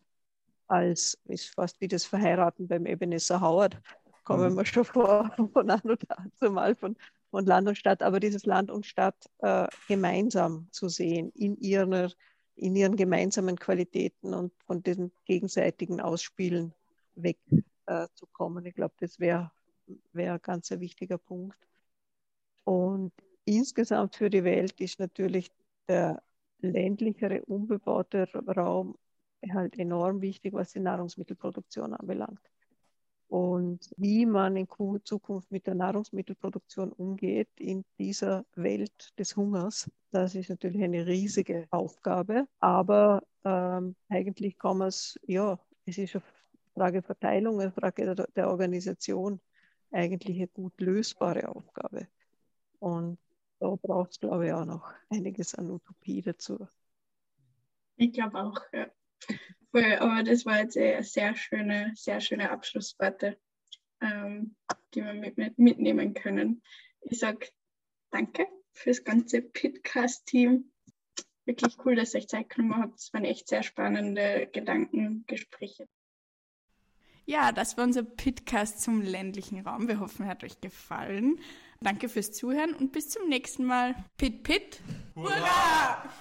als ist fast wie das Verheiraten beim Ebenezer Howard. Kommen mhm. wir schon vor von an und zu mal von von Land und Stadt, aber dieses Land und Stadt äh, gemeinsam zu sehen, in, ihrer, in ihren gemeinsamen Qualitäten und von diesem gegenseitigen Ausspielen wegzukommen. Äh, ich glaube, das wäre wär ein ganz wichtiger Punkt. Und insgesamt für die Welt ist natürlich der ländlichere, unbebaute Raum halt enorm wichtig, was die Nahrungsmittelproduktion anbelangt und wie man in Zukunft mit der Nahrungsmittelproduktion umgeht in dieser Welt des Hungers. Das ist natürlich eine riesige Aufgabe, aber ähm, eigentlich kann man es, ja, es ist eine Frage Verteilung, eine Frage der, der Organisation, eigentlich eine gut lösbare Aufgabe. Und da braucht es, glaube ich, auch noch einiges an Utopie dazu. Ich glaube auch, ja. Voll, aber das war jetzt eine sehr schöne, sehr schöne Abschlussworte. ähm, die wir mit, mitnehmen können. Ich sage danke fürs ganze Pitcast-Team. Wirklich cool, dass ihr euch Zeit genommen habt. Es waren echt sehr spannende Gedankengespräche. Ja, das war unser Pitcast zum ländlichen Raum. Wir hoffen, er hat euch gefallen. Danke fürs Zuhören und bis zum nächsten Mal. Pit, pit. Hurra! Hurra!